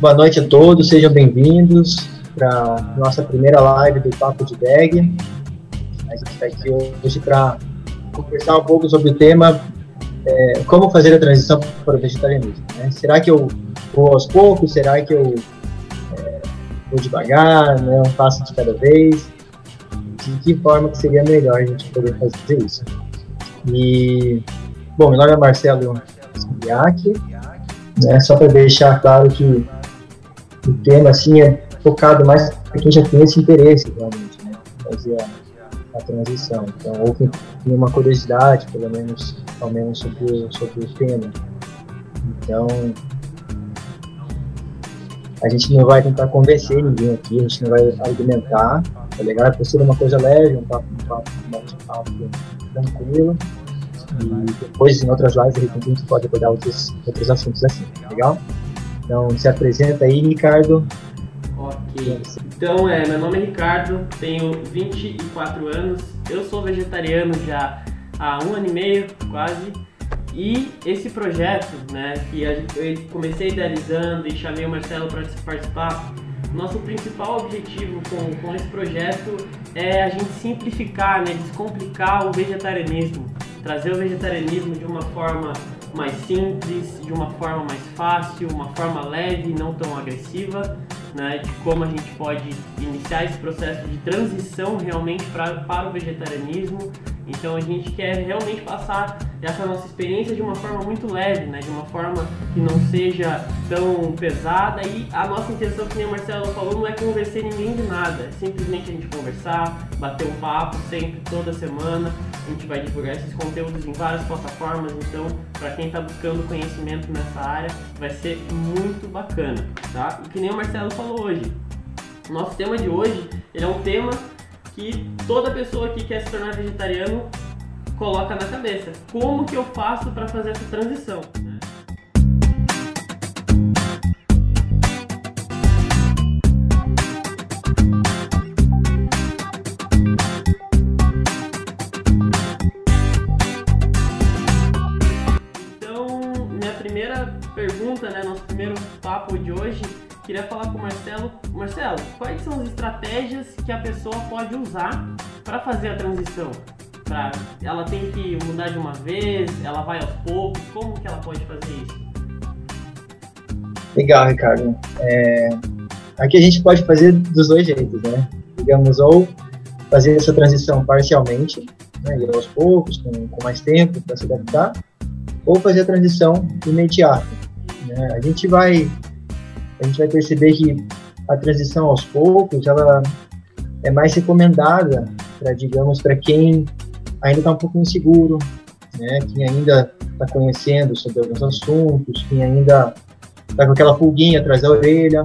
Boa noite a todos, sejam bem-vindos para nossa primeira live do Papo de Bag. A gente está aqui hoje para conversar um pouco sobre o tema é, como fazer a transição para o vegetarianismo. Né? Será que eu vou aos poucos? Será que eu é, vou devagar? Né? Um passo de cada vez? De que forma que seria melhor a gente poder fazer isso? E, bom, meu nome é Marcelo Siriac, né? só para deixar claro que o tema assim é focado mais para quem já tem esse interesse realmente, né? Fazer a, a transição. Então, ou quem tem uma curiosidade, pelo menos, ao menos sobre, sobre o tema. Então, a gente não vai tentar convencer ninguém aqui, a gente não vai argumentar, tá legal? É ser uma coisa leve, um papo, um papo, um papo tranquilo. E depois, em outras lives, a gente pode abordar outros, outros assuntos assim, tá legal? Então, se apresenta aí, Ricardo. Ok. Então, é, meu nome é Ricardo, tenho 24 anos, eu sou vegetariano já há um ano e meio, quase. E esse projeto, né, que eu comecei idealizando e chamei o Marcelo para participar, nosso principal objetivo com, com esse projeto é a gente simplificar, né, descomplicar o vegetarianismo, trazer o vegetarianismo de uma forma mais simples, de uma forma mais fácil, uma forma leve, não tão agressiva, né, de como a gente pode iniciar esse processo de transição realmente pra, para o vegetarianismo. Então a gente quer realmente passar essa nossa experiência de uma forma muito leve, né, de uma forma que não seja tão pesada. E a nossa intenção, que nem o Marcelo falou, não é convencer ninguém de nada, é simplesmente a gente conversar, bater um papo sempre, toda semana. A gente vai divulgar esses conteúdos em várias plataformas, então para quem está buscando conhecimento nessa área, vai ser muito bacana, tá? E que nem o Marcelo falou hoje, nosso tema de hoje, ele é um tema que toda pessoa que quer se tornar vegetariano coloca na cabeça. Como que eu faço para fazer essa transição? pergunta, né, nosso primeiro papo de hoje, queria falar com o Marcelo. Marcelo, quais são as estratégias que a pessoa pode usar para fazer a transição? Pra, ela tem que mudar de uma vez, ela vai aos poucos, como que ela pode fazer isso? Legal, Ricardo. É, aqui a gente pode fazer dos dois jeitos, né? Digamos, ou fazer essa transição parcialmente, né, ir aos poucos, com, com mais tempo para se adaptar, ou fazer a transição imediata. Né? A gente vai a gente vai perceber que a transição aos poucos ela é mais recomendada para digamos para quem ainda está um pouco inseguro, né? Quem ainda está conhecendo sobre alguns assuntos, quem ainda está com aquela pulguinha atrás da orelha.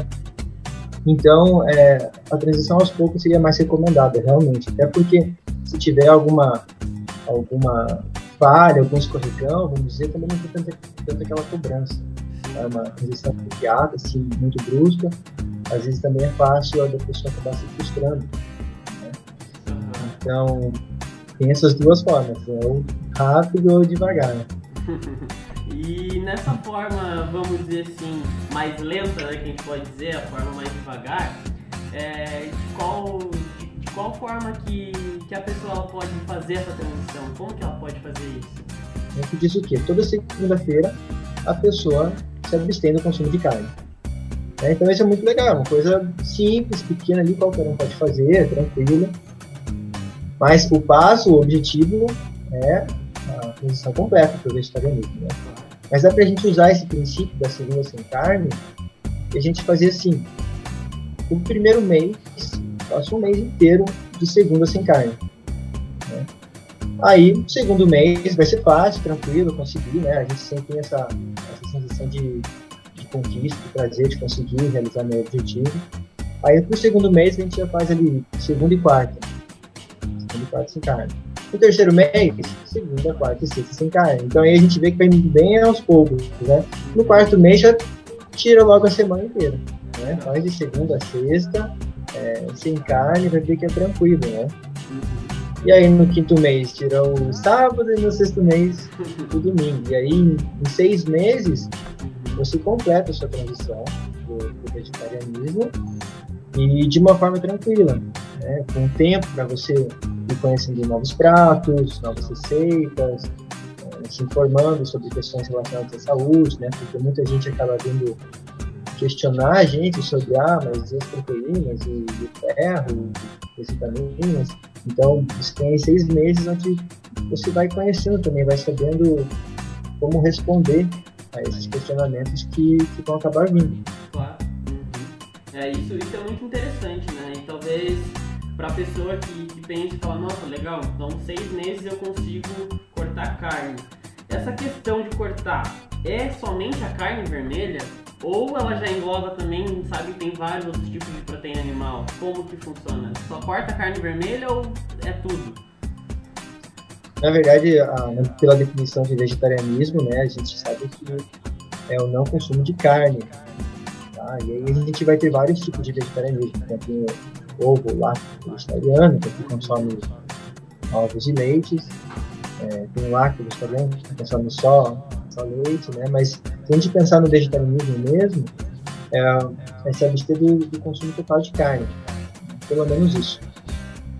Então, é, a transição aos poucos seria mais recomendada, realmente. Até porque se tiver alguma alguma falha, algum escorregão, vamos dizer, também não tem tanta, tanta aquela cobrança é uma transição imediata, assim, muito brusca, às vezes também é fácil a pessoa acabar se frustrando. Né? Então, tem essas duas formas, é ou rápido ou devagar. Né? E nessa forma, vamos dizer assim, mais lenta, né, que a gente pode dizer, a forma mais devagar, é, de, qual, de, de, qual forma que, que a pessoa pode fazer essa transição? Como que ela pode fazer isso? A gente diz o quê? Toda segunda-feira a pessoa se abstém do consumo de carne. É, então isso é muito legal, uma coisa simples, pequena ali, qualquer um pode fazer, tranquila. Mas o passo, o objetivo é a transição completa para o vegetarianismo. Né? Mas dá para a gente usar esse princípio da segunda sem carne e a gente fazer assim, o primeiro mês, passa um mês inteiro de segunda sem carne. Né? Aí, o segundo mês vai ser fácil, tranquilo, conseguir, né? A gente sempre tem essa, essa sensação de, de conquista, de prazer de conseguir realizar meu objetivo. Aí, pro segundo mês, a gente já faz ali segunda e quarta. Segunda e quarta sem carne. No terceiro mês, segunda, quarta e sexta sem carne. Então, aí a gente vê que vai bem aos poucos, né? No quarto mês, já tira logo a semana inteira, né? Faz de segunda a sexta, é, sem carne, vai ver que é tranquilo, né? E aí no quinto mês tira o sábado e no sexto mês o domingo. E aí em seis meses você completa a sua transição para o vegetarianismo e de uma forma tranquila, né? com tempo para você ir conhecendo novos pratos, novas receitas, eh, se informando sobre questões relacionadas à saúde, né? porque muita gente acaba vindo questionar a gente sobre, ah, mas as proteínas e o ferro, as vitaminas. Então, você tem seis meses onde você vai conhecendo também, vai sabendo como responder a esses questionamentos que, que vão acabar vindo. Claro. Uhum. É, isso, isso é muito interessante, né? E talvez para a pessoa que, que pensa e fala, nossa, legal, então seis meses eu consigo cortar carne. Essa questão de cortar é somente a carne vermelha? Ou ela já engloba também, sabe, tem vários outros tipos de proteína animal? Como que funciona? Só corta carne vermelha ou é tudo? Na verdade, a, pela definição de vegetarianismo, né, a gente sabe que é o não consumo de carne. Tá? E aí a gente vai ter vários tipos de vegetarianismo. Né? Tem o ovo, lácteo vegetariano, que consome ovos e leites. É, tem o lácteo vegetariano, que consome só leite, né? Mas se a gente pensar no vegetarianismo mesmo, é, é se abster do, do, consumo total de carne, pelo menos isso.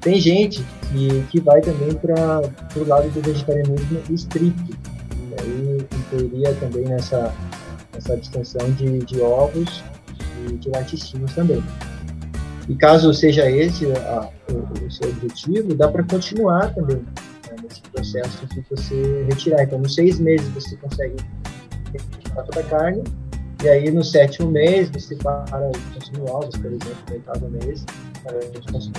Tem gente que, que vai também para o lado do vegetarianismo estricto, e aí incluiria também nessa, nessa distinção de, de ovos e de laticínios também. E caso seja esse a, o, o seu objetivo, dá para continuar também processo de você retirar. Então, nos seis meses você consegue retirar toda a carne, e aí no sétimo mês você para de consumir ovos, por exemplo, no oitavo mês, para de consumir.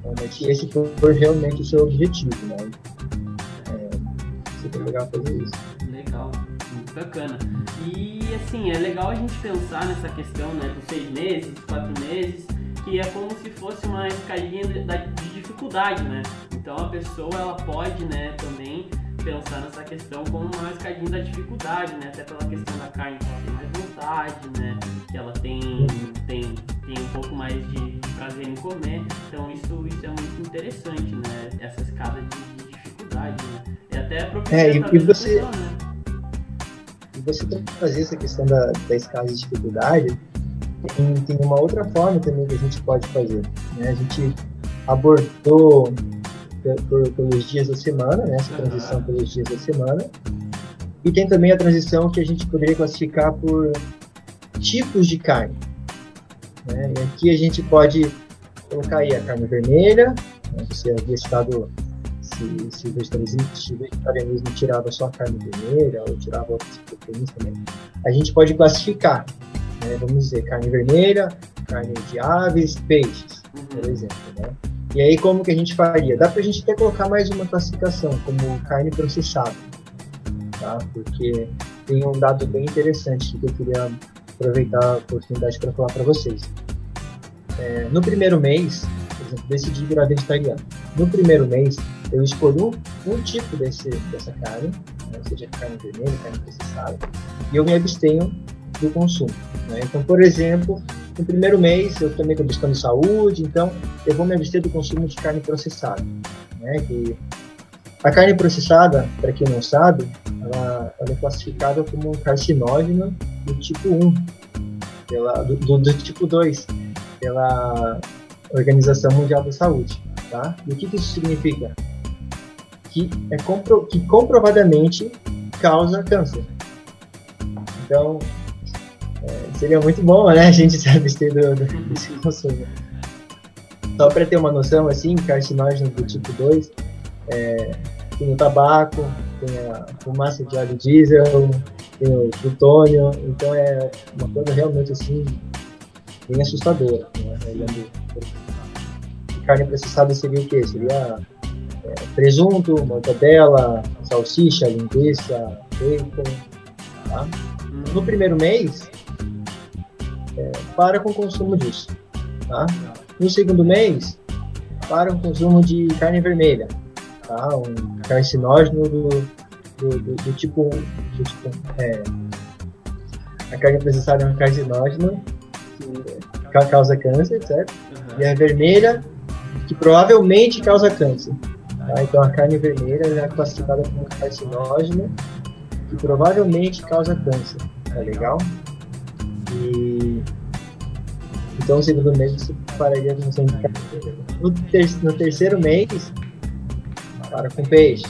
Então, esse foi realmente o seu objetivo, né? É, super legal fazer isso. Legal, muito bacana. E assim, é legal a gente pensar nessa questão né, dos seis meses, dos quatro meses, que é como se fosse uma escalinha de, de dificuldade, né? Então a pessoa ela pode, né, também pensar nessa questão como uma escadinha da dificuldade, né? Até pela questão da carne que ela tem mais vontade, né? Que ela tem, tem, tem um pouco mais de, de prazer em comer. Então isso, isso é muito interessante, né? Essa escada de, de dificuldade, né? E até a é, e, e você, pessoa, né? E você trazer essa questão da, da escala de dificuldade, tem, tem uma outra forma também que a gente pode fazer. Né? A gente abordou por, pelos dias da semana, né? essa transição pelos dias da semana. E tem também a transição que a gente poderia classificar por tipos de carne. Né? E aqui a gente pode colocar aí a carne vermelha, né? você havia citado se, se, o vegetarianismo, se o vegetarianismo tirava só a carne vermelha ou tirava outras proteínas também. A gente pode classificar, né? vamos dizer, carne vermelha, carne de aves, peixes, por uhum. exemplo. Né? E aí como que a gente faria? Dá para a gente até colocar mais uma classificação, como carne processada, tá? Porque tem um dado bem interessante que eu queria aproveitar a oportunidade para falar para vocês. É, no primeiro mês, por exemplo, decidi virar vegetariano. No primeiro mês, eu escolhi um, tipo desse, dessa carne, né, seja carne vermelha, carne processada, e eu me abstenho do consumo. Né? Então, por exemplo, no primeiro mês eu também estou buscando saúde, então eu vou me abster do consumo de carne processada. Né? Que a carne processada, para quem não sabe, ela, ela, é classificada como carcinógeno do tipo 1, pela, do, do, do tipo 2, pela Organização Mundial da Saúde. Tá? E o que, que isso significa? Que, é compro, que comprovadamente causa câncer. Então, é, seria muito bom, né, a gente se abster do, do, desse consumo. Só para ter uma noção, assim, carcinógenos do tipo 2, é, tem o tabaco, tem a fumaça de óleo diesel, tem o plutônio, então é uma coisa realmente, assim, bem assustadora. Né? Carne processada seria o quê? Seria é, presunto, mortadela, salsicha, linguiça, bacon, tá? No primeiro mês, para com o consumo disso. Tá? No segundo mês, para o consumo de carne vermelha, tá? um carcinógeno do, do, do, do tipo, do tipo é, a carne processada é um carcinógeno que causa câncer, certo? Uhum. E a vermelha, que provavelmente causa câncer. Tá? Então a carne vermelha é classificada como carcinógeno que provavelmente causa câncer. Tá legal? E então, no segundo mês, você pararia com você no, ter no terceiro mês, para com peixe.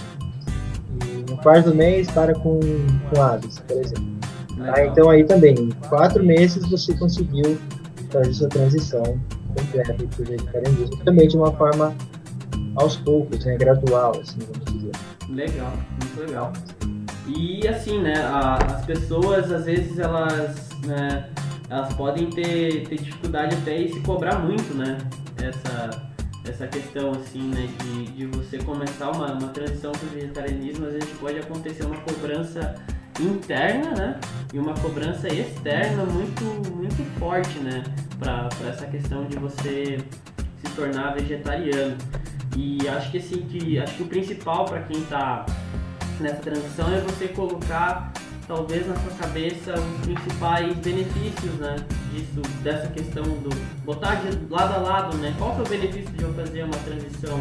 E no quarto mês, para com, com aves, por exemplo. Ah, então, aí também, em quatro meses, você conseguiu fazer sua transição completa para o vegetarianismo. Também de uma forma aos poucos, né, gradual, assim, vamos dizer. Legal, muito legal. E assim, né, a, as pessoas às vezes elas, né, elas podem ter, ter dificuldade até em se cobrar muito, né? Essa, essa questão assim, né, de, de você começar uma, uma transição para o vegetarianismo, às vezes pode acontecer uma cobrança interna, né? E uma cobrança externa muito, muito forte, né? Para essa questão de você se tornar vegetariano. E acho que assim, que acho que o principal para quem está nessa transição é você colocar talvez na sua cabeça os principais benefícios, né, disso, dessa questão do botar de lado a lado, né, qual que é o benefício de eu fazer uma transição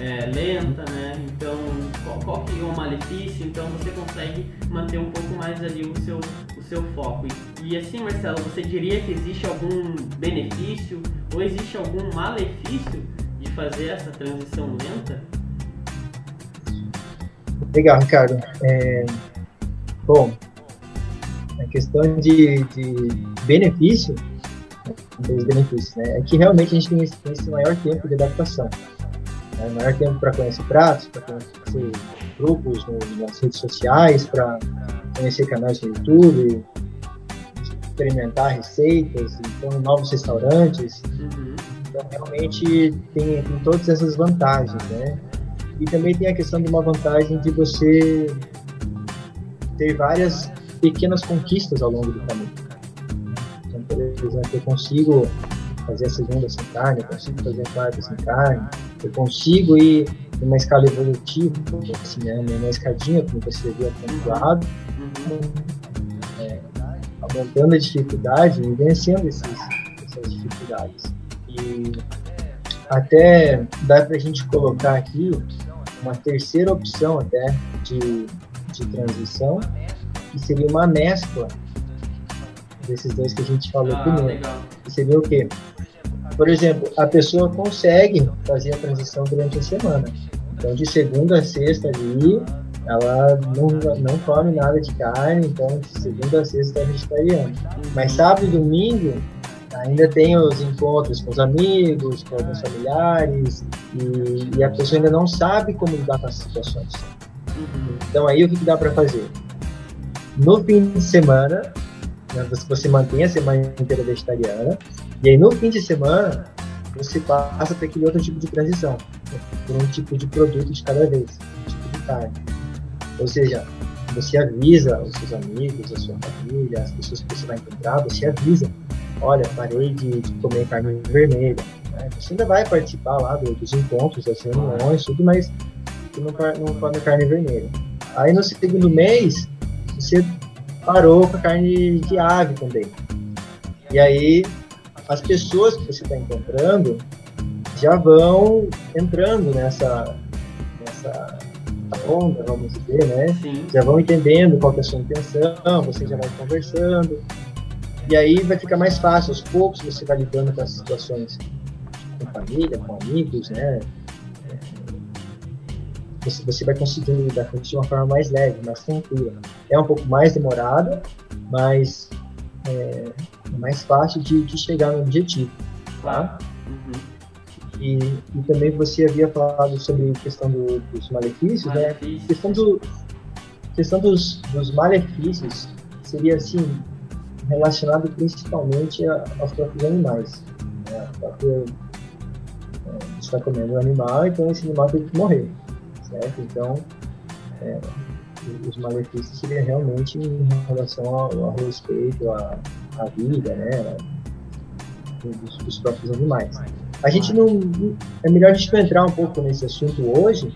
é, lenta, né, então qual, qual que é o malefício, então você consegue manter um pouco mais ali o seu, o seu foco. E, e assim, Marcelo, você diria que existe algum benefício ou existe algum malefício de fazer essa transição lenta? Legal, Ricardo. É, bom, a questão de, de benefício, dos benefícios, né, é que realmente a gente tem esse, tem esse maior tempo de adaptação. Né, maior tempo para conhecer pratos, para conhecer grupos no, nas redes sociais, para conhecer canais no YouTube, experimentar receitas, então novos restaurantes. Então, realmente tem, tem todas essas vantagens, né? E também tem a questão de uma vantagem de você ter várias pequenas conquistas ao longo do caminho. Então, por exemplo, eu consigo fazer a segunda sem carne, eu consigo fazer a quarta sem carne, eu consigo ir numa escala evolutiva, assim, né, numa escadinha, como você havia pontuado, uhum. é, aumentando a dificuldade e vencendo esses, essas dificuldades. E até dá para a gente colocar aqui uma terceira opção até de, de transição, que seria uma mescla desses dois que a gente falou ah, primeiro. Legal. Que seria o quê? Por exemplo, a pessoa consegue fazer a transição durante a semana. Então, de segunda a sexta ali, ela não, não come nada de carne, então de segunda a sexta é vegetariana. Mas sábado e domingo, ainda tem os encontros com os amigos, com alguns familiares, e, e a pessoa ainda não sabe como lidar com essas situações. Então aí o que, dá para fazer? No fim de semana, né, você, mantém a semana inteira vegetariana, e aí no fim de semana você passa para aquele outro tipo de transição, por um tipo de produto de cada vez, um tipo de carne. Ou seja, você avisa os seus amigos, a sua família, as pessoas que você vai encontrar, você avisa olha, parei de, de comer carne vermelha. Né? Você ainda vai participar lá dos encontros, das reuniões, tudo, mas você não, não come carne vermelha. Aí no segundo mês, você parou com a carne de ave também. E aí as pessoas que você está encontrando já vão entrando nessa, nessa onda, vamos dizer, né? Sim. Já vão entendendo qual é a sua intenção, você já vai conversando. E aí vai ficar mais fácil, aos poucos você vai lidando com as situações com família, com amigos, né? Você, você vai conseguindo lidar com isso de uma forma mais leve, mais tranquila. É um pouco mais demorada, mas é, é mais fácil de, de, chegar no objetivo. Tá? Uhum. E, e, também você havia falado sobre a questão do, dos malefícios, malefícios, né? questão, do, questão dos, dos malefícios seria assim relacionado principalmente aos próprios animais. Né? Própria, é, está comendo um animal, então esse animal tem que morrer, certo? Então, é, os malefícios seriam realmente em relação ao, ao respeito à, à, vida, né? Dos, dos, próprios animais. A gente não. É melhor a gente não entrar um pouco nesse assunto hoje,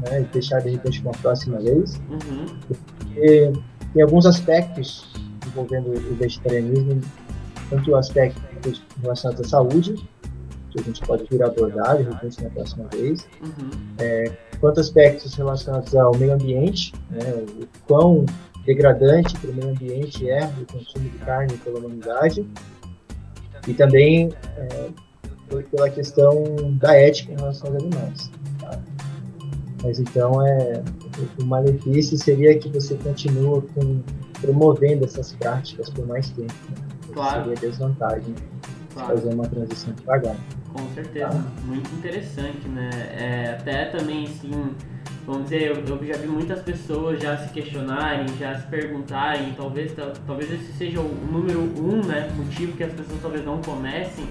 né? E deixar de repente uma próxima vez, uhum. porque tem alguns aspectos envolvendo o vegetarianismo, tanto aspectos relacionados à saúde, que a gente pode vir abordar de repente na próxima vez, uhum. é, quanto aspectos relacionados ao meio ambiente, né, o quão degradante para o meio ambiente é o consumo de carne pela humanidade e também é, pela questão da ética em relação aos animais. Tá? Mas então é o malefício seria que você continua com, promovendo essas práticas por mais tempo. Né? Claro. Seria desvantagem claro. fazer uma transição devagar. Com certeza, muito interessante, né? É, até também assim vamos dizer, eu, eu, já vi muitas pessoas já se questionarem, já se perguntarem, talvez, talvez esse seja o número um, né, motivo que as pessoas talvez não comecem,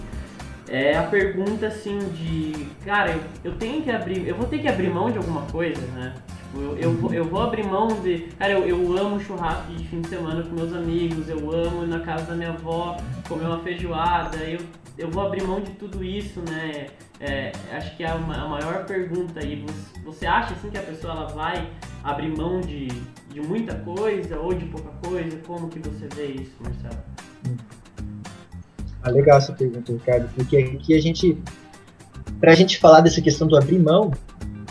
é a pergunta assim de, cara, eu, eu tenho que abrir, eu vou ter que abrir mão de alguma coisa, né? Tipo, eu, eu, eu vou abrir mão de, cara, eu, eu amo churrasco de fim de semana com meus amigos, eu amo ir na casa da minha avó comer uma feijoada, eu, eu vou abrir mão de tudo isso, né? É, acho que é a, maior pergunta aí. Você, você, acha assim que a pessoa ela vai abrir mão de, de muita coisa ou de pouca coisa? Como que você vê isso, Marcelo? Ah, legal essa pergunta, Ricardo, porque aqui a gente, para a gente falar dessa questão do abrir mão,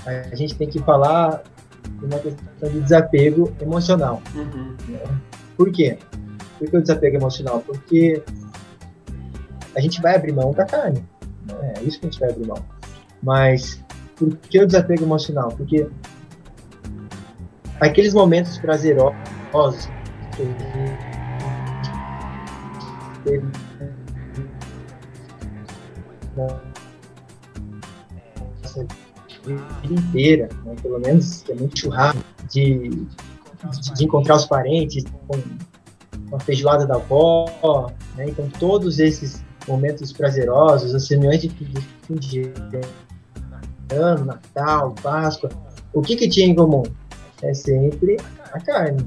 a gente tem que falar de uma questão de desapego emocional. Uhum. Né? Por quê? Por que o desapego emocional? Porque a gente vai abrir mão da carne. Né? É isso que a gente vai abrir mão. Mas por que o desapego emocional? Porque aqueles momentos prazerosos que teve nossa vida inteira, né? pelo menos é muito churrasco, de, de, de, encontrar os parentes, com uma feijoada da avó, né? então todos esses momentos prazerosos, as reuniões de, de fim de ano, Natal, Páscoa, o que que tinha em comum? É sempre a carne.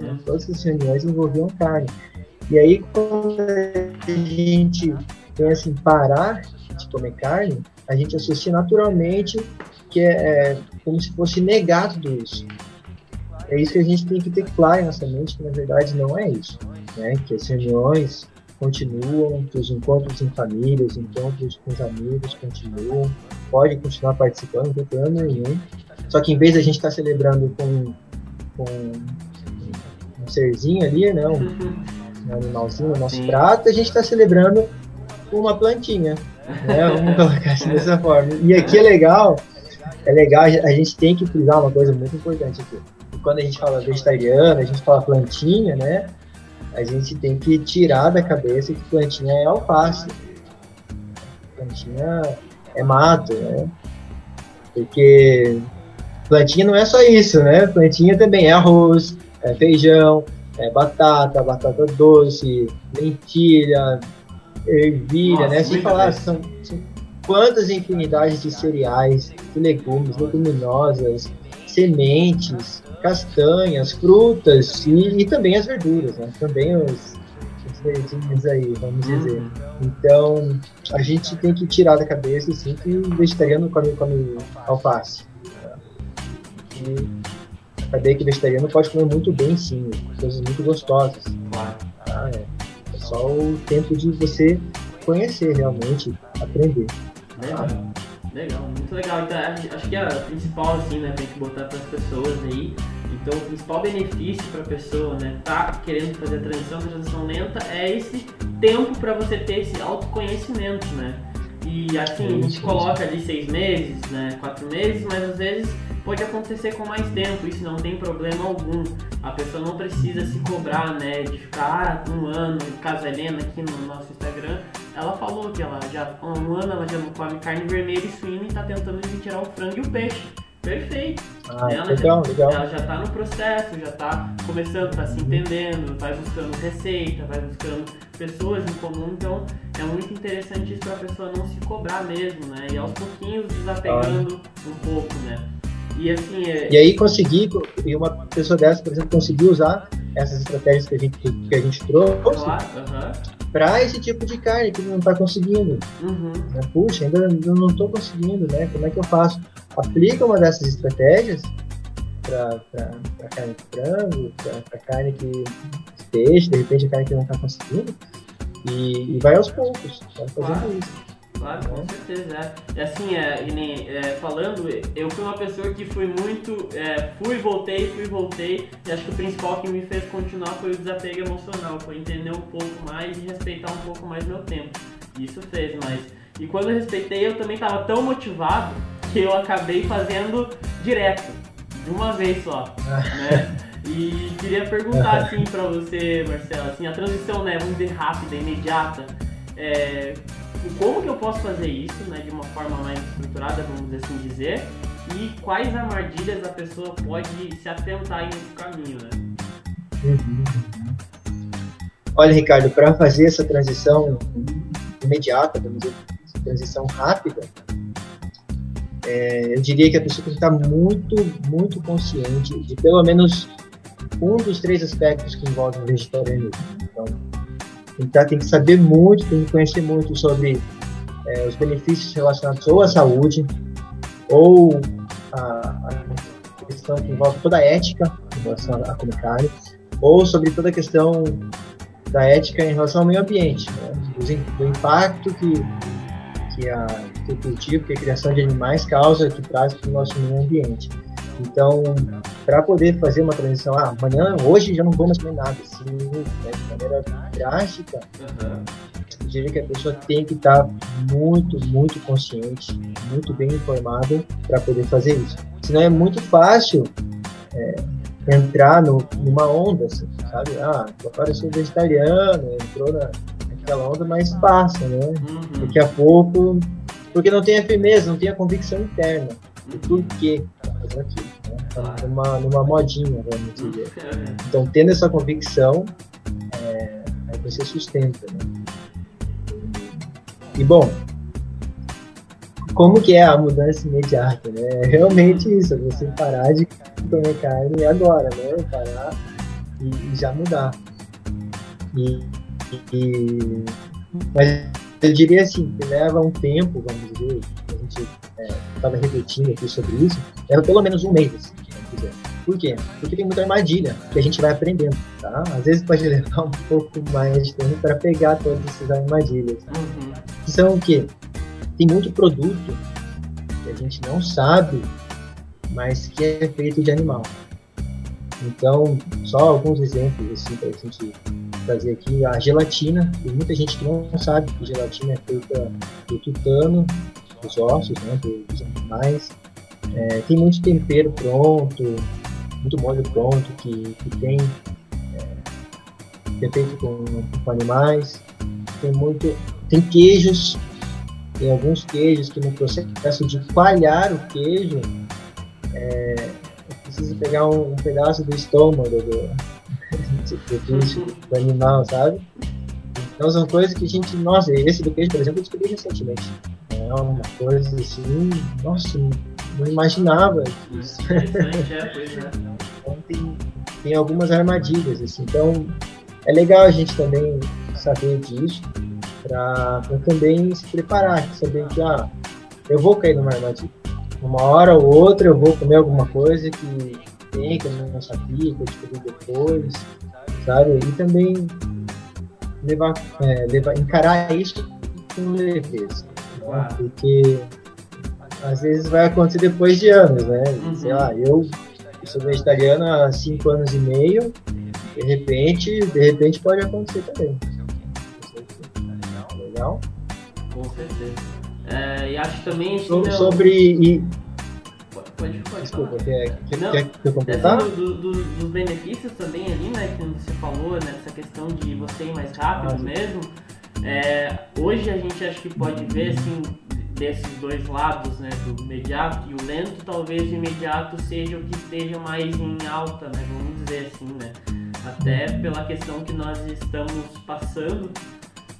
Né? Uhum. Todas as reuniões envolviam carne. E aí, quando a gente pensa em parar de comer carne, a gente associa naturalmente que é, é como se fosse negar tudo isso. É isso que a gente tem que ter claro em nossa mente, que na verdade não é isso. Né? Que as reuniões, continuam, que os encontros em família, os encontros com os amigos continuam, pode continuar participando, não tem problema nenhum. Só que em vez de a gente estar tá celebrando com, com um serzinho ali, né, um, um animalzinho no nosso Sim. prato, a gente está celebrando com uma plantinha. Né? Vamos colocar assim dessa forma. E aqui é legal, é legal, a gente tem que frisar uma coisa muito importante aqui. Quando a gente fala vegetariano, a gente fala plantinha, né? a gente tem que tirar da cabeça que plantinha é alface. Plantinha é mato, né? Porque plantinha não é só isso, né? Plantinha também é arroz, é feijão, é batata, batata doce, lentilha, ervilha, Nossa, né? Sem falar, são, são quantas infinidades de cereais, de legumes, leguminosas, sementes, castanhas, frutas e, e também as verduras, né? Também os, os verdinhos aí, vamos uhum. dizer. Então, a gente tem que tirar da cabeça, assim, que o vegetariano come, come alface. E saber que o vegetariano pode comer muito bem, sim, coisas muito gostosas. Ah, é. é só o tempo de você conhecer realmente, aprender. Legal, legal muito legal. Então, acho que a principal, assim, né, pra gente botar para as pessoas aí, então, o principal benefício para a pessoa, né, tá querendo fazer a transição, a transição lenta, é esse tempo para você ter esse autoconhecimento, né? E assim, a gente coloca ali seis meses, né, quatro meses, mas às vezes pode acontecer com mais tempo, isso não tem problema algum. A pessoa não precisa se cobrar, né, de ficar ah, um ano, caso a Helena aqui no nosso Instagram, ela falou que ela já, há um ano ela já não come carne vermelha e suína e está tentando tirar o frango e o peixe. Perfeito. Ah, ela, legal, já, legal. ela já está no processo, já está começando, está se entendendo, vai buscando receita, vai buscando pessoas em comum, então é muito interessante isso para a pessoa não se cobrar mesmo, né? E aos pouquinhos desapegando ah. um pouco, né? E assim é... E aí conseguir, e uma pessoa dessa, por exemplo, conseguir usar essas estratégias que a gente, que a gente trouxe. Claro, uh -huh para esse tipo de carne que não está conseguindo. Uhum. Né? Puxa, ainda não estou conseguindo, né? Como é que eu faço? Aplica uma dessas estratégias para carne de frango, para carne que peixe, de repente a carne que não está conseguindo, e, e, vai aos poucos, vai fazendo isso. Claro, com certeza. É. Assim, é, é, falando, eu fui uma pessoa que fui muito. É, fui, voltei, fui, voltei. E acho que o principal que me fez continuar foi o desapego emocional. Foi entender um pouco mais e respeitar um pouco mais meu tempo. Isso fez, mas. E quando eu respeitei, eu também estava tão motivado que eu acabei fazendo direto, de uma vez só. né? E queria perguntar assim para você, Marcelo, assim, a transição, né, vamos dizer, rápida, imediata, é, como que eu posso fazer isso, né, de uma forma mais estruturada, vamos assim dizer, e quais armadilhas a pessoa pode se atentar nesse caminho, né? Olha, Ricardo, para fazer essa transição imediata, vamos dizer, essa transição rápida, é, eu diria que a pessoa tem que estar muito, muito consciente de pelo menos um dos três aspectos que envolvem o vegetarianismo. Então, então tem que saber muito, tem que conhecer muito sobre é, os benefícios relacionados ou à saúde, ou a, a, questão que envolve toda a ética em relação comer carne, ou sobre toda a questão da ética em relação ao meio ambiente, né? do, do impacto que, que, a, que o cultivo, que a criação de animais causa, que traz para o nosso meio ambiente. Então, para poder fazer uma transição, ah, amanhã, hoje já não vou mais comer nada, assim, né, de maneira drástica, uhum. eu diria que a pessoa tem que estar tá muito, muito consciente, muito bem informada para poder fazer isso. Senão é muito fácil é, entrar no, numa onda, assim, sabe? Ah, agora eu sou vegetariano, entrou na, naquela onda, mas passa, né? Uhum. Daqui a pouco, porque não tem a firmeza, não tem a convicção interna do porquê fazendo aquilo. Né? Tá numa, numa modinha, vamos dizer. Então, tendo essa convicção, é, aí você sustenta. Né? E, bom, como que é a mudança imediata, né? É realmente isso, é você parar de comer carne agora, né? Parar e, e já mudar. E, e, mas eu diria assim, que leva um tempo, vamos dizer, gente estava é, refletindo aqui sobre isso, leva pelo menos um mês, assim. Por quê? Porque tem muita armadilha que a gente vai aprendendo, tá? Às vezes pode levar um pouco mais de tempo para pegar todas essas armadilhas. Uhum. Que são o quê? Tem muito produto que a gente não sabe, mas que é feito de animal. Então, só alguns exemplos assim para a gente trazer aqui. A gelatina, tem muita gente que não sabe que gelatina é feita do tutano, dos ossos, né, dos animais. É, tem muito tempero pronto, muito molho pronto que, que tem é, é feito com, com animais. Tem muito, tem queijos, tem alguns queijos que no processo de coalhar o queijo é, precisa pegar um, um, pedaço do estômago do, do, do animal, sabe? Então são coisas que a gente, nossa, esse do queijo, por exemplo, eu descobri recentemente. É uma coisa assim, nossa, não imaginava isso. É, então tem, tem algumas armadilhas, assim. Então é legal a gente também saber disso para também se preparar, saber que ah, eu vou cair numa armadilha. Uma hora ou outra eu vou comer alguma coisa que tem, que eu não sabia, que eu descobri depois, sabe? E também levar, é, levar encarar isso com leveza. Né? Porque às vezes vai acontecer depois de anos, né? Uhum. Sei lá, eu sou vegetariano há cinco anos e meio, de repente, de repente pode acontecer também. Legal? Com certeza. É, e acho também. So, não... Sobre. E... Pode, pode Desculpa, quer, quer, não, quer completar? Do, do, dos benefícios também ali, né? Que você falou, né? Essa questão de você ir mais rápido ah, mesmo. É, hoje a gente acho que pode ver assim desses dois lados, né, do imediato e o lento, talvez o imediato seja o que esteja mais em alta, né, vamos dizer assim, né, até pela questão que nós estamos passando,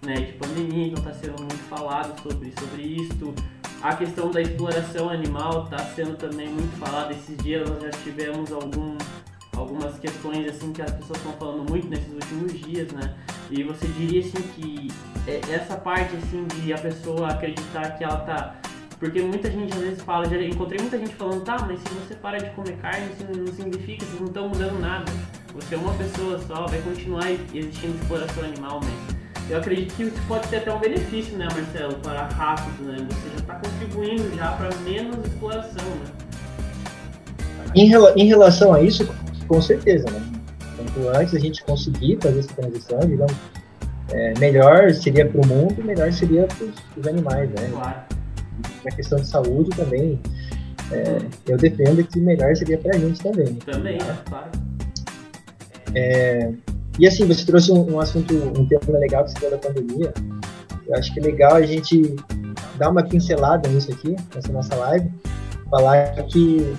né, de pandemia, então está sendo muito falado sobre, sobre isso, a questão da exploração animal está sendo também muito falada, esses dias nós já tivemos algum algumas questões assim que as pessoas estão falando muito nesses últimos dias, né? E você diria assim que é, essa parte assim de a pessoa acreditar que ela tá porque muita gente às vezes fala, já encontrei muita gente falando, tá, mas se você para de comer carne, isso não significa, vocês não estão mudando nada. Você é uma pessoa só, vai continuar existindo exploração animal, né? eu acredito que isso pode ter até um benefício, né, Marcelo, para rápido, né? Você já está contribuindo já para menos exploração, né? Em, em relação a isso, com certeza, né? Quanto antes a gente conseguir fazer essa transição, digamos, é, melhor seria para o mundo, melhor seria para os animais, né? Claro. Na questão de saúde também, é, eu defendo que melhor seria para a gente também. Também, né? claro. É, e assim, você trouxe um, um, assunto, um tema legal que você falou da pandemia. Eu acho que é legal a gente dar uma pincelada nisso aqui, nessa nossa live, falar que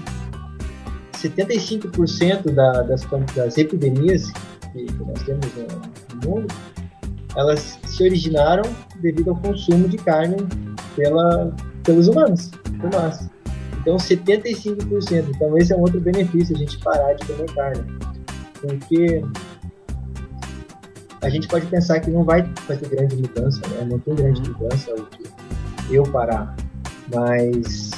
75% da, das, das epidemias que, que nós temos no mundo, elas se originaram devido ao consumo de carne pela, pelos humanos, por nós. Então, 75%. Então, esse é um outro benefício, a gente parar de comer carne. Porque a gente pode pensar que não vai fazer grande mudança, né? Não tem grande uhum. mudança eu parar. Mas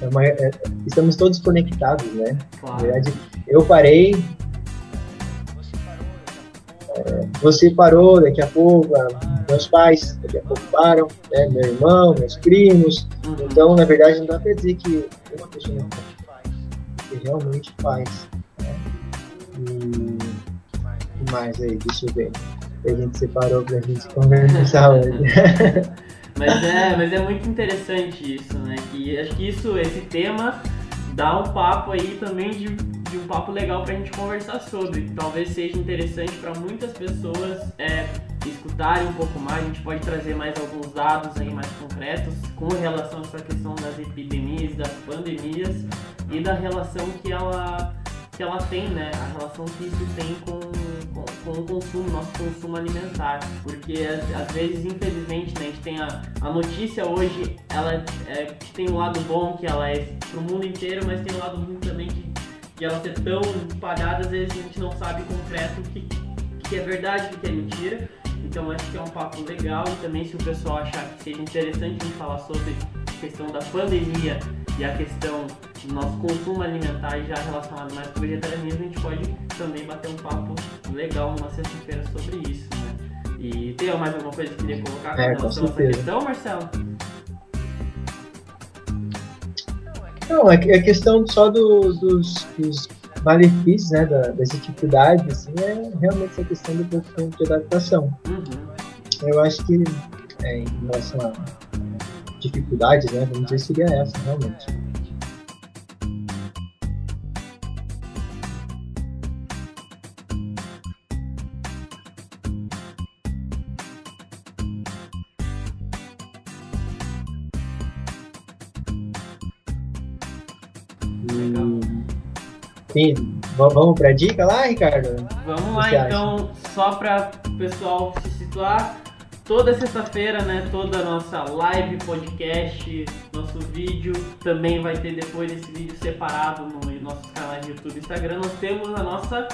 é uma, é, estamos todos conectados, né? Claro. Na verdade, eu parei, é, você parou, daqui a pouco, meus pais daqui a pouco param, né? meu irmão, meus primos. Uhum. Então, na verdade, não dá para dizer que uma pessoa não que realmente faz. Né? E que mais aí? Deixa eu ver. A gente separou pra gente conversar hoje. mas, é, mas é muito interessante isso, né? Que acho que isso, esse tema dá um papo aí também de, de um papo legal pra gente conversar sobre. Talvez seja interessante para muitas pessoas é, escutarem um pouco mais. A gente pode trazer mais alguns dados aí mais concretos com relação a essa questão das epidemias, das pandemias e da relação que ela que ela tem, né? A relação que isso tem com, com, o consumo, nosso consumo alimentar. Porque às vezes, infelizmente, né, a gente tem a, a notícia hoje, ela é, tem um lado bom que ela é pro mundo inteiro, mas tem um lado ruim também que, ela ser tão espalhada, às vezes a gente não sabe concreto o que, que é verdade, o que é mentira. Então acho que é um papo legal e também se o pessoal achar que seja interessante a gente falar sobre questão da pandemia e a questão do nosso consumo alimentar já relacionado mais com o vegetarianismo, a gente pode também bater um papo legal numa sexta-feira sobre isso, né? E tem mais alguma coisa que queria colocar é, com relação a essa questão, Marcelo? Não, é, é questão só do, dos, dos, malefícios, né, da, das dificuldades, assim, é realmente essa questão do processo de adaptação. Uhum. Eu acho que é, em relação a dificuldades, né? Vamos dizer, seria essa, realmente. Sim, vamos para a dica lá, Ricardo? Vamos lá, então, só para o pessoal se situar, toda sexta-feira, né? Toda a nossa live, podcast, nosso vídeo também vai ter depois esse vídeo separado nos nossos canais de YouTube e Instagram. Nós temos a nossa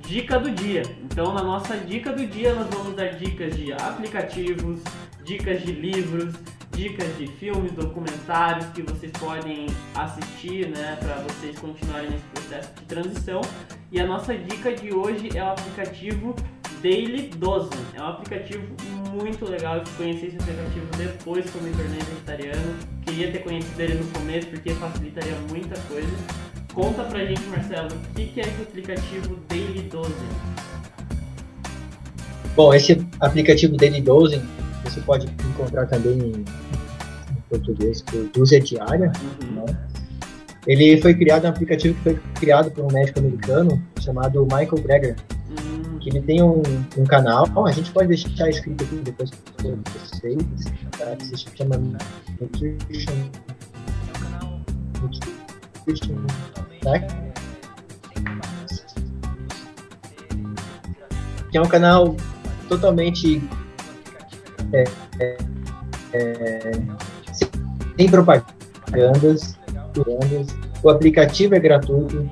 dica do dia. Então, na nossa dica do dia, nós vamos dar dicas de aplicativos, dicas de livros, dicas de filmes, documentários que vocês podem assistir, né, para vocês continuarem nesse processo de transição. E a nossa dica de hoje é o aplicativo Daily Dozen. É um aplicativo muito legal. Eu conheci esse aplicativo depois que eu me tornei vegetariano. Queria ter conhecido ele no começo porque facilitaria muita coisa. Conta pra gente, Marcelo, o que é esse aplicativo Daily Dozen? Bom, esse aplicativo Daily Dozen você pode encontrar também em, português por dúzia diária. Uhum. Né? Ele foi criado, é um aplicativo que foi criado por um médico americano chamado Michael Greger que ele tem um, um canal, a gente pode deixar escrito aqui depois para vocês, tá? que se chama Nutrition, Nutrition que é um canal totalmente é, é, é, sem propagandas. O aplicativo é gratuito,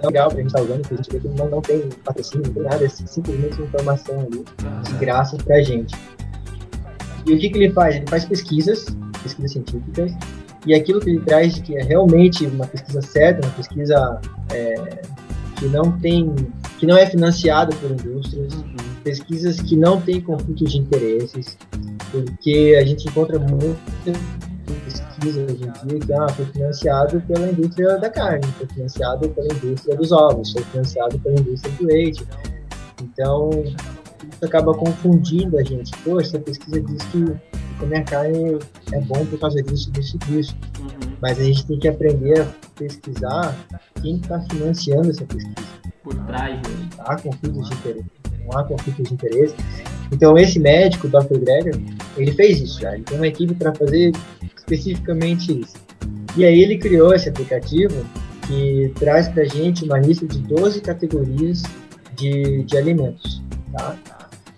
é legal pra gente estar tá usando, porque a gente vê que não, não tem patrocínio, não tem nada, é simplesmente informação ali, de graça pra gente. E o que, que ele faz? Ele faz pesquisas, pesquisas científicas, e aquilo que ele traz que é realmente uma pesquisa certa, uma pesquisa é, que não tem, que não é financiada por indústrias, pesquisas que não têm conflitos de interesses, porque a gente encontra muitas pesquisas hoje em dia que ah, foi financiado pela indústria da carne, foi financiado pela indústria dos ovos, foi financiado pela indústria do leite. Então, isso acaba confundindo a gente. Poxa, essa pesquisa diz que comer carne é bom por causa disso, disso, disso. Uhum. Mas a gente tem que aprender a pesquisar quem está financiando essa pesquisa. Por trás, né? Há conflitos de interesse. Não há conflitos de interesse. Então, esse médico, o Dr. Gregor, ele fez isso já. Ele tem uma equipe para fazer especificamente isso. E aí ele criou esse aplicativo que traz para a gente uma lista de 12 categorias de, de alimentos. Tá?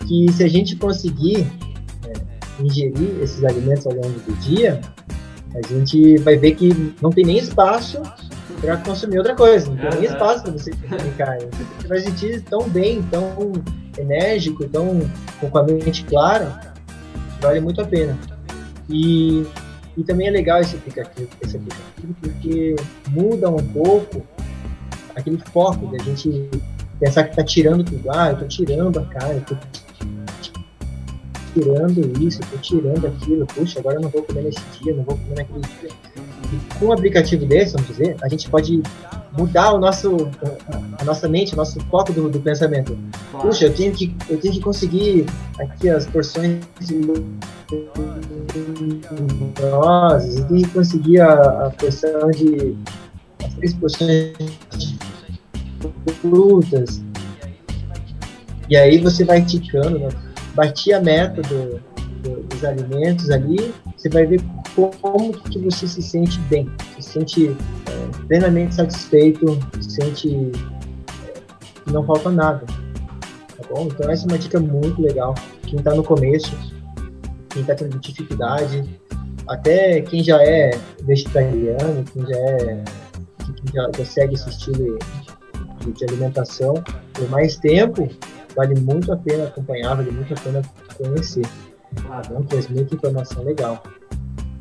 Que se a gente conseguir é, ingerir esses alimentos ao longo do dia, a gente vai ver que não tem nem espaço para consumir outra coisa, não tem nem espaço para você comunicar. Você vai sentir tão bem, tão enérgico, tão com a mente clara, vale muito a pena. E, e também é legal esse aplicativo, esse aplicativo porque muda um pouco aquele foco da gente pensar que está tirando tudo. Ah, eu estou tirando a carne, estou tirando isso, estou tirando aquilo. Puxa, agora eu não vou comer nesse dia, não vou comer naquele dia. E com um aplicativo desse, vamos dizer, a gente pode mudar o nosso, a nossa mente, o nosso foco do, do pensamento. Puxa, eu tenho, que, eu tenho que conseguir aqui as porções rosas, eu tenho que conseguir a, a porção de as três porções de frutas. E aí você vai ticando, né? Bater a meta do, do, dos alimentos ali, você vai ver como que você se sente bem, se sente é, plenamente satisfeito, se sente é, que não falta nada. Tá bom? Então essa é uma dica muito legal. Quem está no começo, quem está tendo dificuldade, até quem já é vegetariano, quem já é quem já, já segue esse estilo de, de alimentação por mais tempo, vale muito a pena acompanhar, vale muito a pena conhecer. Ah, então, traz muita informação legal.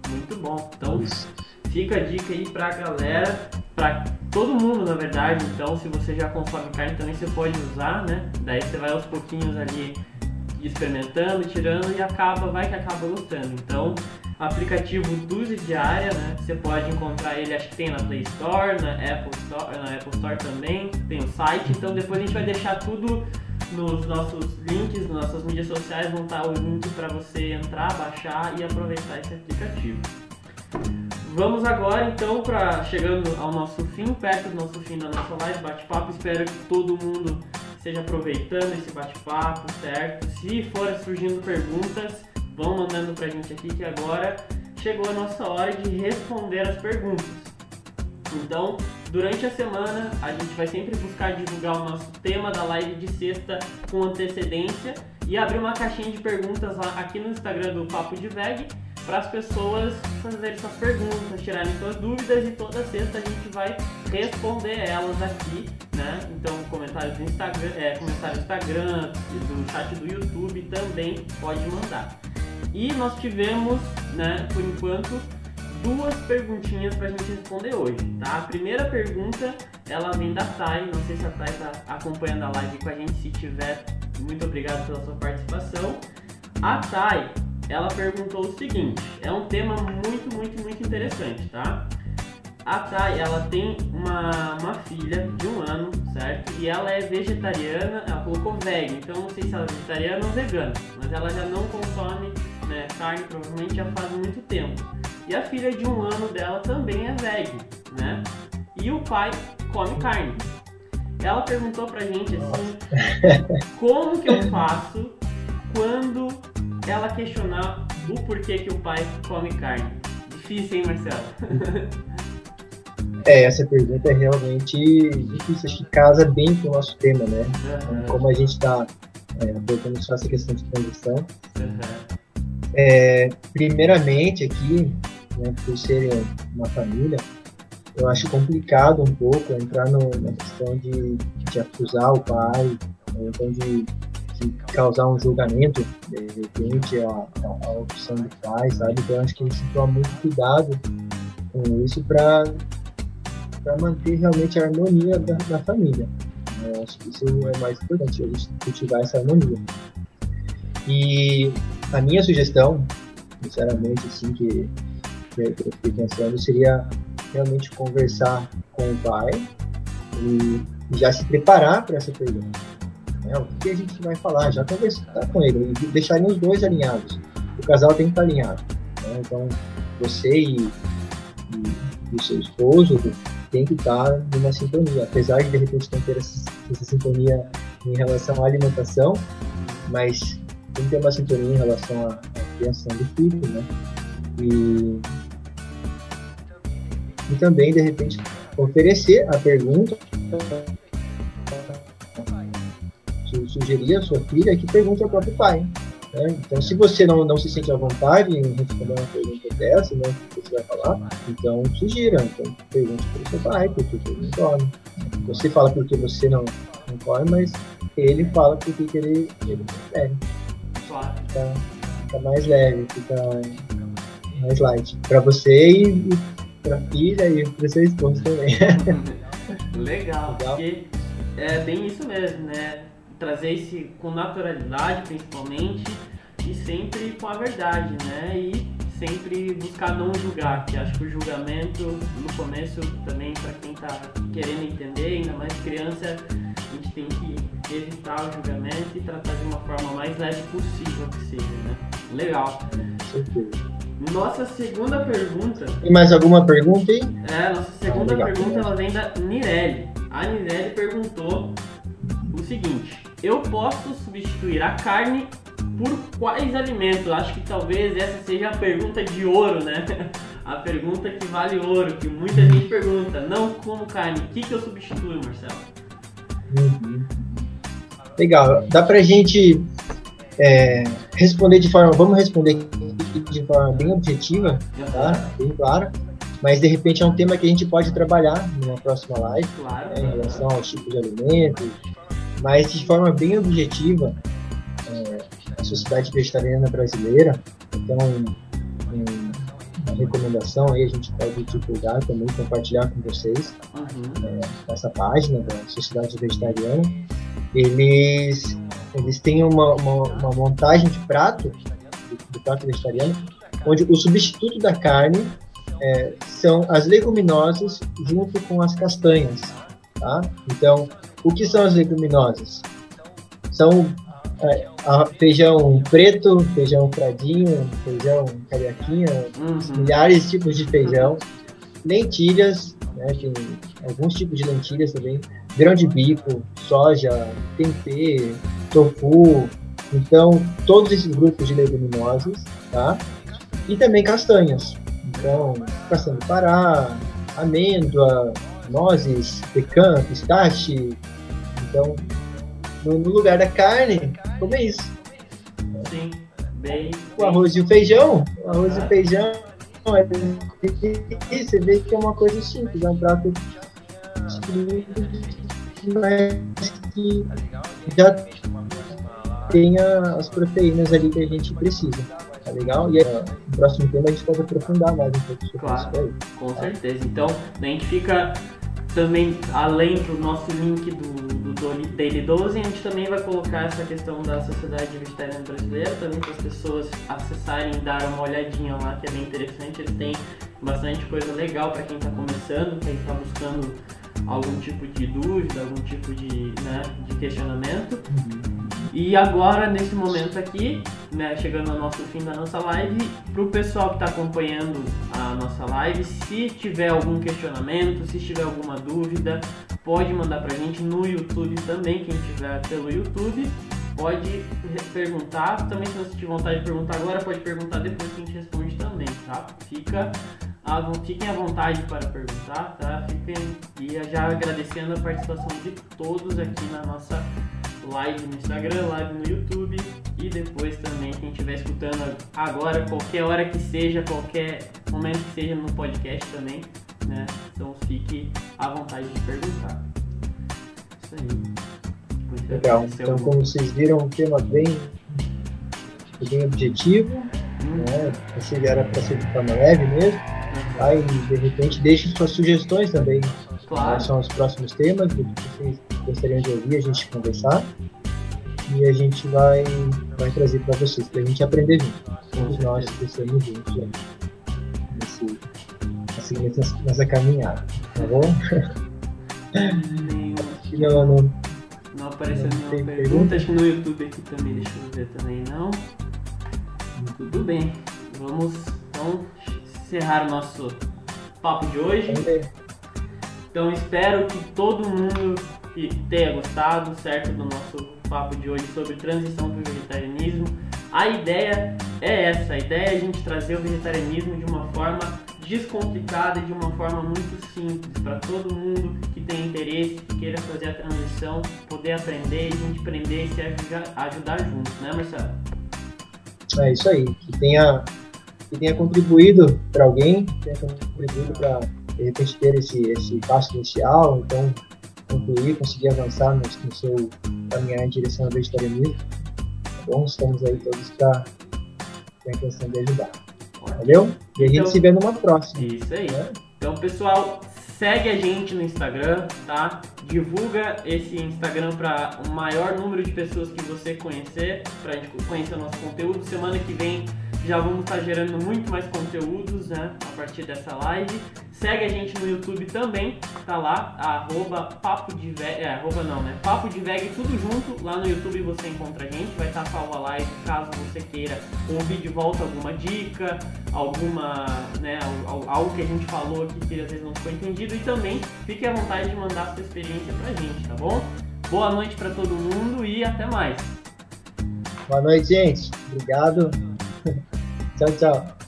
Muito bom. Então, Isso. fica a dica aí pra galera, pra todo mundo, na verdade. Então, se você já consome carne, também você pode usar, né? Daí você vai aos pouquinhos ali experimentando, tirando e acaba, vai que acaba gostando. Então, aplicativo Duzi Diária, né? Você pode encontrar ele, acho que tem na Play Store, na Apple Store, na Apple Store também, tem o site. Então, depois a gente vai deixar tudo nos nossos links, nas nossas mídias sociais, vão estar o link para você entrar, baixar e aproveitar esse aplicativo. Vamos agora então para chegando ao nosso fim, perto do nosso fim da nossa live bate-papo. Espero que todo mundo esteja aproveitando esse bate-papo, certo? Se forem surgindo perguntas, vão mandando para a gente aqui que agora chegou a nossa hora de responder as perguntas. Então, durante a semana, a gente vai sempre buscar divulgar o nosso tema da live de sexta com antecedência e abrir uma caixinha de perguntas lá aqui no Instagram do Papo de Veg para as pessoas fazerem suas perguntas, tirarem suas dúvidas e toda sexta a gente vai responder elas aqui, né? Então, comentários do Instagram, é, comentário do Instagram, do chat do YouTube também pode mandar. E nós tivemos, né, por enquanto, duas perguntinhas pra gente responder hoje, tá? A primeira pergunta, ela vem da Thay, não sei se a Thay tá acompanhando a live com a gente, se tiver, muito obrigado pela sua participação. A Thay, ela perguntou o seguinte, é um tema muito, muito, muito interessante, tá? A Thay, ela tem uma, uma filha de um ano, certo? E ela é vegetariana, ela colocou veg, então não sei se ela é vegetariana ou vegana, mas ela já não consome né, carne, provavelmente já faz muito tempo. E a filha de um ano dela também é veg, né? E o pai come carne. Ela perguntou pra gente assim, como que eu faço quando ela questionar o porquê que o pai come carne? Difícil, hein, Marcelo? É, essa pergunta é realmente difícil, acho que casa bem com o nosso tema, né? Uhum. Como a gente está é, abordando só essa questão de transição. Uhum. É, primeiramente aqui, né, por ser uma família, eu acho complicado um pouco entrar no, na questão de, de acusar o pai, ou então de, de, causar um julgamento de repente a, a, a, opção do pai, sabe? Então acho que a gente toma muito cuidado com isso para manter realmente a harmonia da, da família. Eu acho que isso é mais importante, a gente cultivar essa harmonia. E a minha sugestão, sinceramente, assim, que, que eu fiquei pensando, seria realmente conversar com o pai e já se preparar para essa pergunta. Né? O que a gente vai falar? Já conversar com ele e os dois alinhados. O casal tem que estar alinhado. Né? Então, você e, e, e, o seu esposo tem que estar numa sintonia. Apesar de, de repente, não ter essa, essa sintonia em relação à alimentação, mas tem que ter uma sintonia em relação à, criação do filho, né? E, e também, de repente, oferecer a pergunta sugerir à sua filha que pergunte ao próprio pai. Né? Então, se você não, não se sente à vontade em responder uma pergunta dessa, né, que você vai falar, então sugira. Então, pergunte para o seu pai por que ele não come. Você fala porque você não, não mas ele fala porque que ele, ele Claro. Fica, fica mais leve, fica mais light. Para você e para a filha e para seu esposo também. Legal, Legal, porque é bem isso mesmo, né? trazer isso com naturalidade, principalmente, e sempre com a verdade, né? E sempre buscar não julgar, que acho que o julgamento no começo também para quem está querendo entender, ainda mais criança, a gente tem que evitar o julgamento e tratar de uma forma mais leve possível que seja, né? Legal. Nossa segunda pergunta. Tem mais alguma pergunta aí? É, nossa segunda ah, pergunta ela vem da Nirelli. A Nirelli perguntou o seguinte: eu posso substituir a carne por quais alimentos? Acho que talvez essa seja a pergunta de ouro, né? A pergunta que vale ouro, que muita gente pergunta. Não como carne, o que, que eu substituo, Marcelo? Uhum. Legal. Dá pra gente é, responder de forma. Vamos responder de forma bem objetiva, tá? Bem clara. Mas de repente é um tema que a gente pode trabalhar numa próxima live claro, né, em relação aos tipos de alimentos, mas de forma bem objetiva, é, a Sociedade Vegetariana Brasileira, então, uma recomendação aí, a gente pode divulgar também, compartilhar com vocês, uhum. é, essa página da Sociedade Vegetariana. Eles, eles têm uma, uma, uma montagem de prato, do, do prato vegetariano, onde o substituto da carne é, são as leguminosas junto com as castanhas. Tá? Então, o que são as leguminosas? São é, feijão preto, feijão fradinho, feijão carioquinha, uhum. milhares de tipos de feijão, lentilhas, né, tem alguns tipos de lentilhas também, grão de bico, soja, tempê, tofu, então todos esses grupos de leguminosas, tá? E também castanhas, então castanha do Pará, amêndoa, nozes, pecan, pistache. Então, no, lugar da carne, come isso. Sim, bem. O arroz e o feijão, o arroz ah. e o feijão, é, você vê que é uma coisa simples, é um prato mas que já tenha as proteínas ali que a gente precisa. Tá legal? E aí, no próximo tema a gente pode aprofundar mais um pouco sobre claro, isso aí. Com certeza. Então, a gente fica também, além do nosso link do, do Daily 12, a gente também vai colocar essa questão da Sociedade Vegetariana Brasileira, também para as pessoas acessarem e dar uma olhadinha lá, que é bem interessante. Eles têm bastante coisa legal para quem está começando, quem está buscando algum tipo de dúvida, algum tipo de, né, de questionamento. Uhum. E agora, nesse momento aqui, né, chegando ao nosso fim da nossa live, para o pessoal que está acompanhando a nossa live, se tiver algum questionamento, se tiver alguma dúvida, pode mandar para a gente no YouTube também, quem tiver pelo YouTube, pode perguntar. Também se você tiver vontade de perguntar agora, pode perguntar depois que a gente responde também, tá? Fica fiquem à vontade para perguntar, tá? Fiquem e já agradecendo a participação de todos aqui na nossa live no Instagram, live no YouTube e depois também quem estiver escutando agora, qualquer hora que seja, qualquer momento que seja no podcast também, né? Então fique à vontade de perguntar. Isso aí. Legal. Então, como vocês viram, um tema bem, bem objetivo, hum. né? Achei que era para ser de forma leve mesmo. Uhum. Aí, de repente, deixe suas sugestões também Claro. Quais são os próximos temas, do que vocês gostariam de ouvir, a gente conversar. E a gente vai, vai trazer para vocês, para a gente aprender junto. Todos nós crescemos juntos aí, nesse, assim, nessa, nessa caminhada. Tá bom? Não, não, não apareceu não nenhuma pergunta. pergunta. Acho que no YouTube aqui também, deixa eu ver também não. Tudo bem. Vamos então encerrar o nosso papo de hoje. Então espero que todo mundo tenha gostado, certo, do nosso papo de hoje sobre transição para o vegetarianismo. A ideia é essa, a ideia é a gente trazer o vegetarianismo de uma forma descomplicada de uma forma muito simples para todo mundo que tem interesse, que queira fazer a transição, poder aprender, a gente aprender e se ajudar, ajudar juntos, né Marcelo? É isso aí, que tenha, que tenha contribuído para alguém, que tenha contribuído para de repente ter esse, esse passo inicial, então concluir, conseguir avançar no, no seu caminhar em direção ao vegetarianismo. Tá bom? Estamos aí todos para a intenção de ajudar. Valeu? E a gente então, se vê numa próxima. Isso aí. Né? Então, pessoal, segue a gente no Instagram, tá? Divulga esse Instagram para o maior número de pessoas que você conhecer, para a gente conhecer o nosso conteúdo. Semana que vem já vamos estar gerando muito mais conteúdos né, a partir dessa live. Segue a gente no YouTube também, tá lá, arroba papo de veg, é, arroba não, né? Papo de veg, tudo junto, lá no YouTube você encontra a gente, vai estar salvo a live caso você queira ouvir de volta alguma dica, alguma, né, algo que a gente falou aqui que às vezes não ficou entendido e também fique à vontade de mandar a sua experiência pra gente, tá bom? Boa noite para todo mundo e até mais. Boa noite, gente. Obrigado. 叫叫。